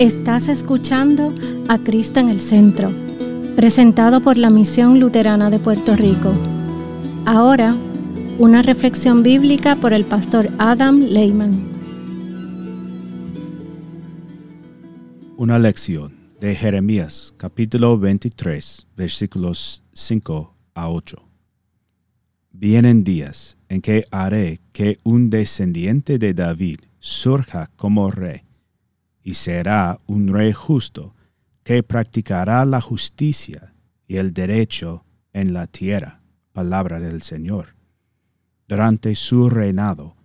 Estás escuchando a Cristo en el Centro, presentado por la Misión Luterana de Puerto Rico. Ahora, una reflexión bíblica por el pastor Adam Lehman. Una lección de Jeremías capítulo 23 versículos 5 a 8. Vienen días en que haré que un descendiente de David surja como rey y será un rey justo que practicará la justicia y el derecho en la tierra. Palabra del Señor. Durante su reinado,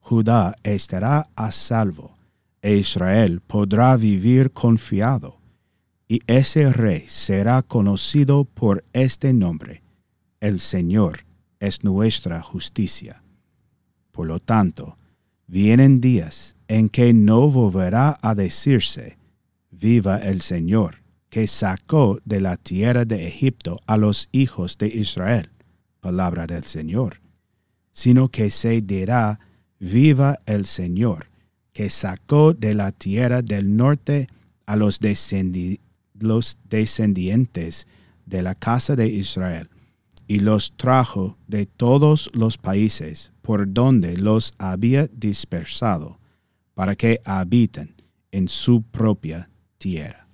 Judá estará a salvo e Israel podrá vivir confiado, y ese rey será conocido por este nombre. El Señor es nuestra justicia. Por lo tanto, vienen días en que no volverá a decirse, viva el Señor, que sacó de la tierra de Egipto a los hijos de Israel, palabra del Señor, sino que se dirá, viva el Señor, que sacó de la tierra del norte a los, los descendientes de la casa de Israel, y los trajo de todos los países por donde los había dispersado para que habiten en su propia tierra.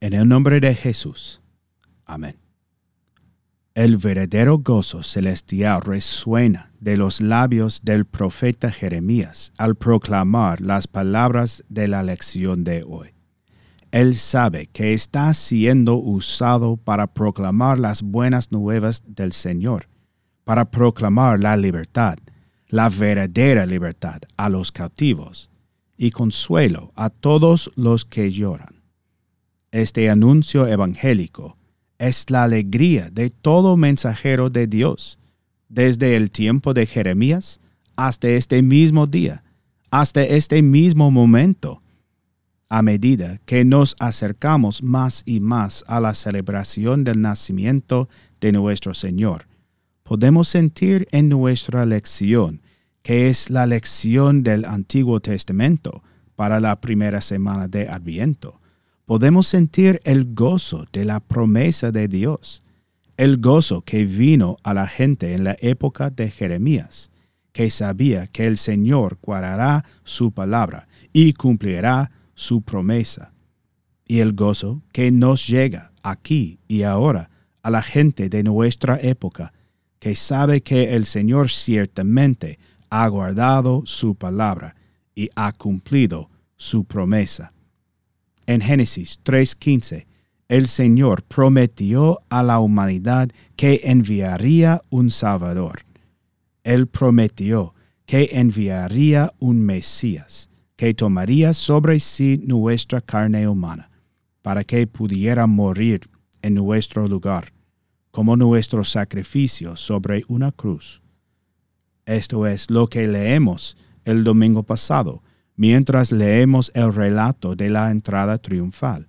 En el nombre de Jesús. Amén. El verdadero gozo celestial resuena de los labios del profeta Jeremías al proclamar las palabras de la lección de hoy. Él sabe que está siendo usado para proclamar las buenas nuevas del Señor, para proclamar la libertad, la verdadera libertad a los cautivos y consuelo a todos los que lloran. Este anuncio evangélico es la alegría de todo mensajero de Dios, desde el tiempo de Jeremías hasta este mismo día, hasta este mismo momento. A medida que nos acercamos más y más a la celebración del nacimiento de nuestro Señor, podemos sentir en nuestra lección, que es la lección del Antiguo Testamento para la primera semana de Adviento, podemos sentir el gozo de la promesa de Dios, el gozo que vino a la gente en la época de Jeremías, que sabía que el Señor guardará su palabra y cumplirá su promesa, y el gozo que nos llega aquí y ahora a la gente de nuestra época, que sabe que el Señor ciertamente ha guardado su palabra y ha cumplido su promesa. En Génesis 3:15, el Señor prometió a la humanidad que enviaría un Salvador. Él prometió que enviaría un Mesías, que tomaría sobre sí nuestra carne humana, para que pudiera morir en nuestro lugar, como nuestro sacrificio sobre una cruz. Esto es lo que leemos el domingo pasado mientras leemos el relato de la entrada triunfal.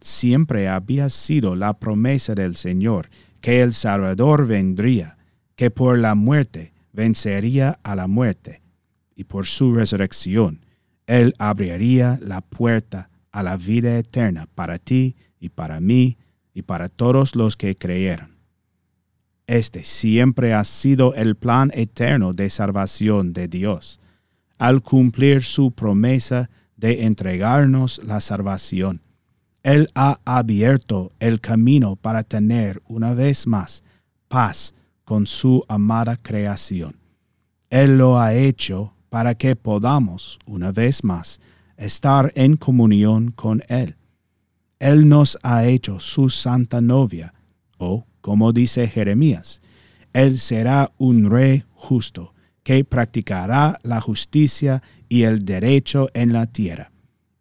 Siempre había sido la promesa del Señor que el Salvador vendría, que por la muerte vencería a la muerte, y por su resurrección Él abriría la puerta a la vida eterna para ti y para mí y para todos los que creyeron. Este siempre ha sido el plan eterno de salvación de Dios al cumplir su promesa de entregarnos la salvación. Él ha abierto el camino para tener una vez más paz con su amada creación. Él lo ha hecho para que podamos, una vez más, estar en comunión con Él. Él nos ha hecho su santa novia, o, como dice Jeremías, Él será un rey justo que practicará la justicia y el derecho en la tierra.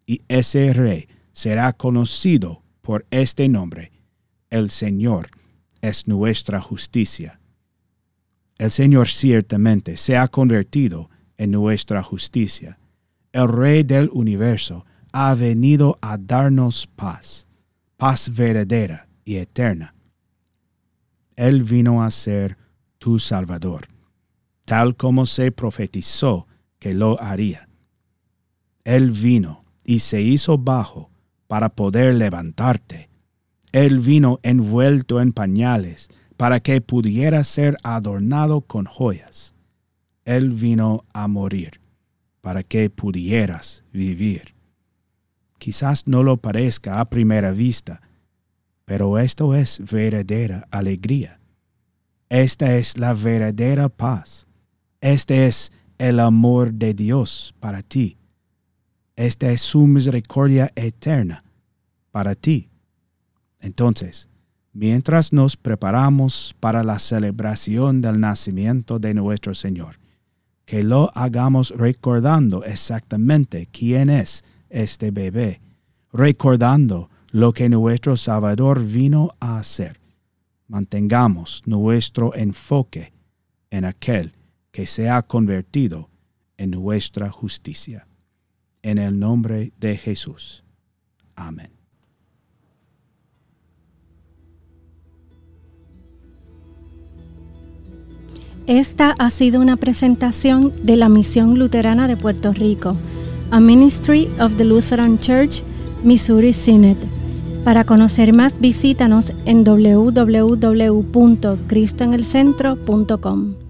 Y ese rey será conocido por este nombre. El Señor es nuestra justicia. El Señor ciertamente se ha convertido en nuestra justicia. El Rey del universo ha venido a darnos paz, paz verdadera y eterna. Él vino a ser tu Salvador, tal como se profetizó que lo haría. Él vino y se hizo bajo para poder levantarte. Él vino envuelto en pañales para que pudiera ser adornado con joyas. Él vino a morir para que pudieras vivir. Quizás no lo parezca a primera vista, pero esto es verdadera alegría. Esta es la verdadera paz. Este es el amor de Dios para ti. Esta es su misericordia eterna para ti. Entonces, mientras nos preparamos para la celebración del nacimiento de nuestro Señor, que lo hagamos recordando exactamente quién es este bebé, recordando lo que nuestro Salvador vino a hacer. Mantengamos nuestro enfoque en aquel que se ha convertido en nuestra justicia. En el nombre de Jesús. Amén. Esta ha sido una presentación de la Misión Luterana de Puerto Rico, a Ministry of the Lutheran Church, Missouri Synod. Para conocer más, visítanos en www.cristoenelcentro.com.